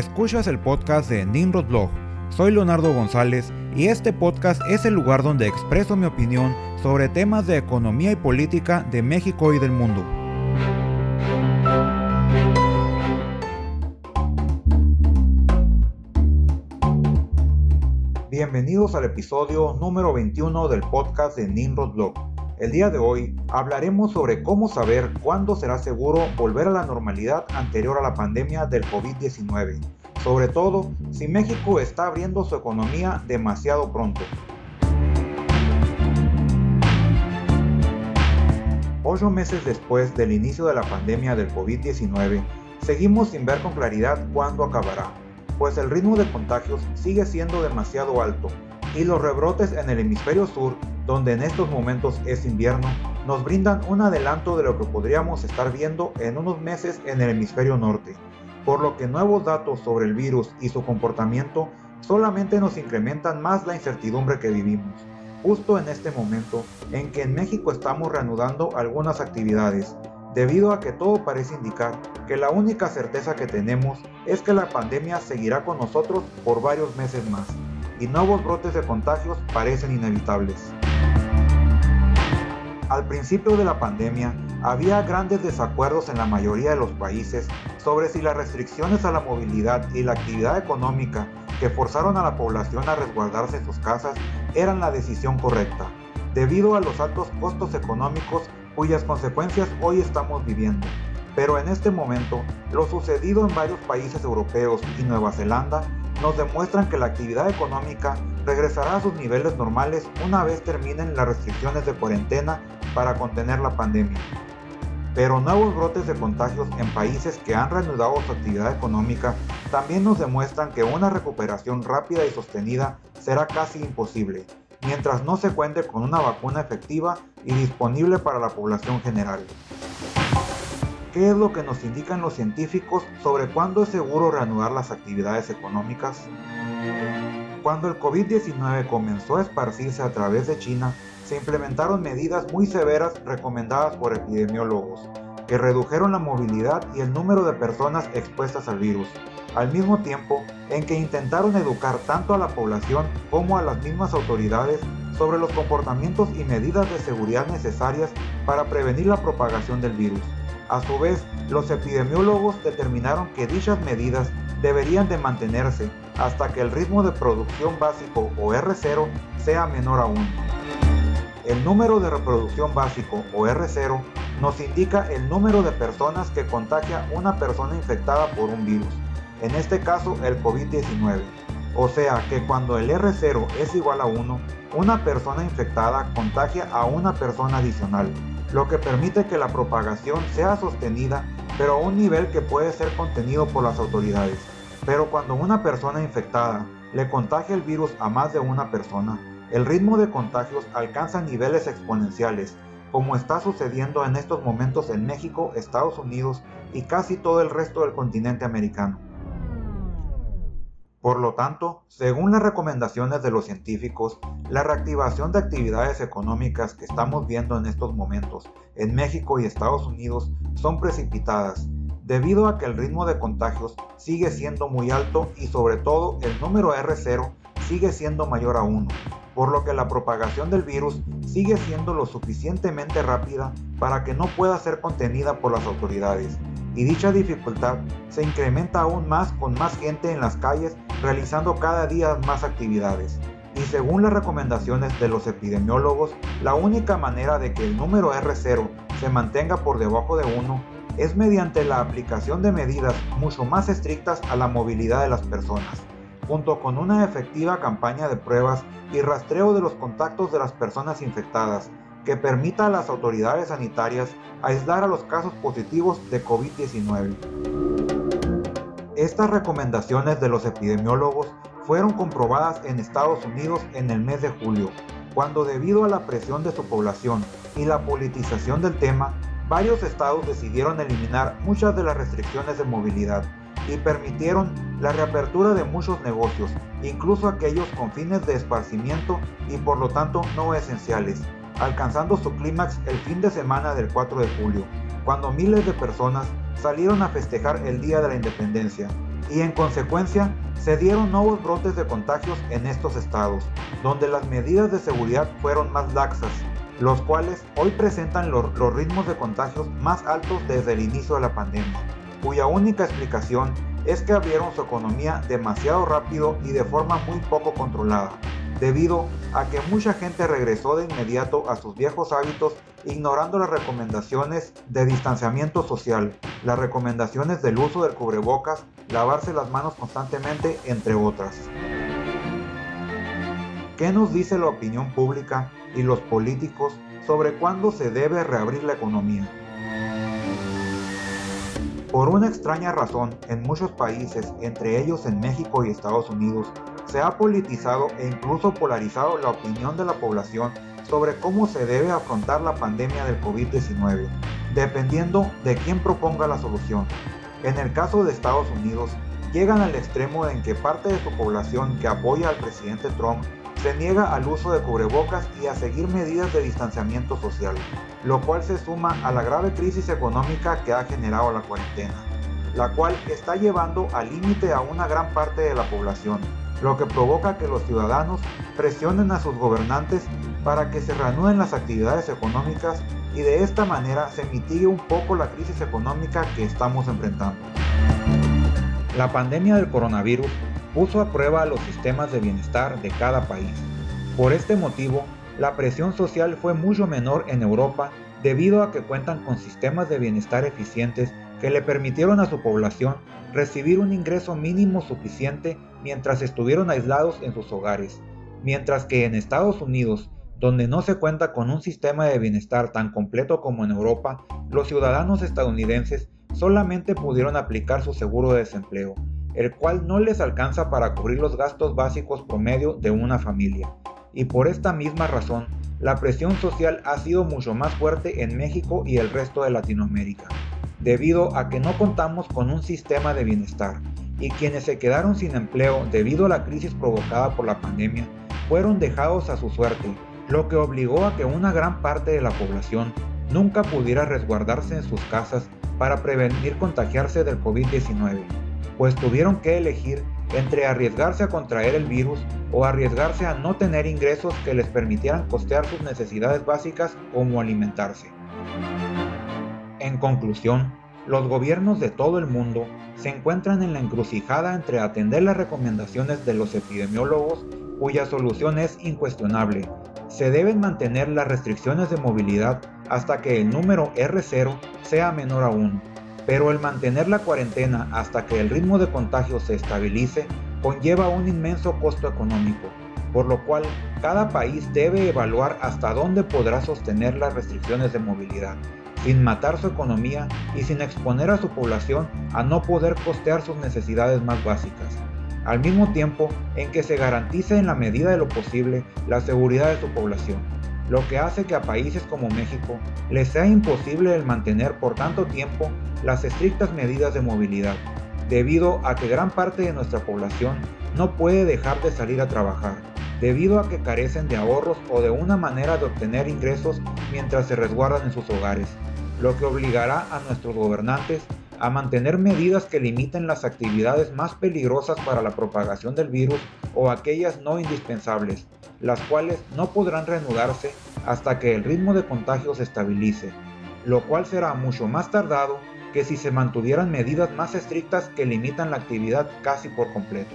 Escuchas el podcast de Nimrod Blog. Soy Leonardo González y este podcast es el lugar donde expreso mi opinión sobre temas de economía y política de México y del mundo. Bienvenidos al episodio número 21 del podcast de Nimrod Blog. El día de hoy hablaremos sobre cómo saber cuándo será seguro volver a la normalidad anterior a la pandemia del COVID-19, sobre todo si México está abriendo su economía demasiado pronto. Ocho meses después del inicio de la pandemia del COVID-19, seguimos sin ver con claridad cuándo acabará, pues el ritmo de contagios sigue siendo demasiado alto y los rebrotes en el hemisferio sur donde en estos momentos es invierno, nos brindan un adelanto de lo que podríamos estar viendo en unos meses en el hemisferio norte, por lo que nuevos datos sobre el virus y su comportamiento solamente nos incrementan más la incertidumbre que vivimos, justo en este momento en que en México estamos reanudando algunas actividades, debido a que todo parece indicar que la única certeza que tenemos es que la pandemia seguirá con nosotros por varios meses más, y nuevos brotes de contagios parecen inevitables. Al principio de la pandemia, había grandes desacuerdos en la mayoría de los países sobre si las restricciones a la movilidad y la actividad económica que forzaron a la población a resguardarse en sus casas eran la decisión correcta, debido a los altos costos económicos cuyas consecuencias hoy estamos viviendo. Pero en este momento, lo sucedido en varios países europeos y Nueva Zelanda nos demuestran que la actividad económica regresará a sus niveles normales una vez terminen las restricciones de cuarentena para contener la pandemia. Pero nuevos brotes de contagios en países que han reanudado su actividad económica también nos demuestran que una recuperación rápida y sostenida será casi imposible, mientras no se cuente con una vacuna efectiva y disponible para la población general. ¿Qué es lo que nos indican los científicos sobre cuándo es seguro reanudar las actividades económicas? Cuando el COVID-19 comenzó a esparcirse a través de China, se implementaron medidas muy severas recomendadas por epidemiólogos, que redujeron la movilidad y el número de personas expuestas al virus, al mismo tiempo en que intentaron educar tanto a la población como a las mismas autoridades sobre los comportamientos y medidas de seguridad necesarias para prevenir la propagación del virus. A su vez, los epidemiólogos determinaron que dichas medidas deberían de mantenerse hasta que el ritmo de producción básico o R0 sea menor aún. El número de reproducción básico o R0 nos indica el número de personas que contagia una persona infectada por un virus, en este caso el COVID-19. O sea que cuando el R0 es igual a 1, una persona infectada contagia a una persona adicional, lo que permite que la propagación sea sostenida pero a un nivel que puede ser contenido por las autoridades. Pero cuando una persona infectada le contagia el virus a más de una persona, el ritmo de contagios alcanza niveles exponenciales, como está sucediendo en estos momentos en México, Estados Unidos y casi todo el resto del continente americano. Por lo tanto, según las recomendaciones de los científicos, la reactivación de actividades económicas que estamos viendo en estos momentos en México y Estados Unidos son precipitadas, debido a que el ritmo de contagios sigue siendo muy alto y sobre todo el número R0 sigue siendo mayor a 1, por lo que la propagación del virus sigue siendo lo suficientemente rápida para que no pueda ser contenida por las autoridades. Y dicha dificultad se incrementa aún más con más gente en las calles realizando cada día más actividades. Y según las recomendaciones de los epidemiólogos, la única manera de que el número R0 se mantenga por debajo de 1 es mediante la aplicación de medidas mucho más estrictas a la movilidad de las personas junto con una efectiva campaña de pruebas y rastreo de los contactos de las personas infectadas, que permita a las autoridades sanitarias aislar a los casos positivos de COVID-19. Estas recomendaciones de los epidemiólogos fueron comprobadas en Estados Unidos en el mes de julio, cuando debido a la presión de su población y la politización del tema, varios estados decidieron eliminar muchas de las restricciones de movilidad y permitieron la reapertura de muchos negocios, incluso aquellos con fines de esparcimiento y por lo tanto no esenciales, alcanzando su clímax el fin de semana del 4 de julio, cuando miles de personas salieron a festejar el Día de la Independencia, y en consecuencia se dieron nuevos brotes de contagios en estos estados, donde las medidas de seguridad fueron más laxas, los cuales hoy presentan los, ritmos de contagios más altos desde el inicio de la pandemia, cuya única explicación es que abrieron su economía demasiado rápido y de forma muy poco controlada, debido a que mucha gente regresó de inmediato a sus viejos hábitos ignorando las recomendaciones de distanciamiento social, las recomendaciones del uso del cubrebocas, lavarse las manos constantemente, entre otras. ¿Qué nos dice la opinión pública y los políticos sobre cuándo se debe reabrir la economía? Por una extraña razón, en muchos países, entre ellos en México y Estados Unidos, se ha politizado e incluso polarizado la opinión de la población sobre cómo se debe afrontar la pandemia del COVID-19, dependiendo de quién proponga la solución. En el caso de Estados Unidos, llegan al extremo en que parte de su población que apoya al presidente Trump se niega al uso de cubrebocas y a seguir medidas de distanciamiento social, lo cual se suma a la grave crisis económica que ha generado la cuarentena, la cual está llevando al límite a una gran parte de la población, lo que provoca que los ciudadanos presionen a sus gobernantes para que se reanuden las actividades económicas y de esta manera se mitigue un poco la crisis económica que estamos enfrentando. La pandemia del coronavirus puso a prueba los sistemas de bienestar de cada país. Por este motivo, la presión social fue mucho menor en Europa debido a que cuentan con sistemas de bienestar eficientes que le permitieron a su población recibir un ingreso mínimo suficiente mientras estuvieron aislados en sus hogares, mientras que en Estados Unidos, donde no se cuenta con un sistema de bienestar tan completo como en Europa, los ciudadanos estadounidenses solamente pudieron aplicar su seguro de desempleo, el cual no les alcanza para cubrir los gastos básicos promedio de una familia. Y por esta misma razón, la presión social ha sido mucho más fuerte en México y el resto de Latinoamérica, debido a que no contamos con un sistema de bienestar, y quienes se quedaron sin empleo debido a la crisis provocada por la pandemia fueron dejados a su suerte, lo que obligó a que una gran parte de la población nunca pudiera resguardarse en sus casas para prevenir contagiarse del COVID-19 pues tuvieron que elegir entre arriesgarse a contraer el virus o arriesgarse a no tener ingresos que les permitieran costear sus necesidades básicas como alimentarse. En conclusión, los gobiernos de todo el mundo se encuentran en la encrucijada entre atender las recomendaciones de los epidemiólogos, cuya solución es incuestionable. Se deben mantener las restricciones de movilidad hasta que el número R0 sea menor a 1 pero el mantener la cuarentena hasta que el ritmo de contagio se estabilice conlleva un inmenso costo económico, por lo cual cada país debe evaluar hasta dónde podrá sostener las restricciones de movilidad, sin matar su economía y sin exponer a su población a no poder costear sus necesidades más básicas, al mismo tiempo en que se garantice en la medida de lo posible la seguridad de su población lo que hace que a países como México les sea imposible el mantener por tanto tiempo las estrictas medidas de movilidad, debido a que gran parte de nuestra población no puede dejar de salir a trabajar, debido a que carecen de ahorros o de una manera de obtener ingresos mientras se resguardan en sus hogares, lo que obligará a nuestros gobernantes a mantener medidas que limiten las actividades más peligrosas para la propagación del virus o aquellas no indispensables, las cuales no podrán reanudarse hasta que el ritmo de contagio se estabilice, lo cual será mucho más tardado que si se mantuvieran medidas más estrictas que limitan la actividad casi por completo.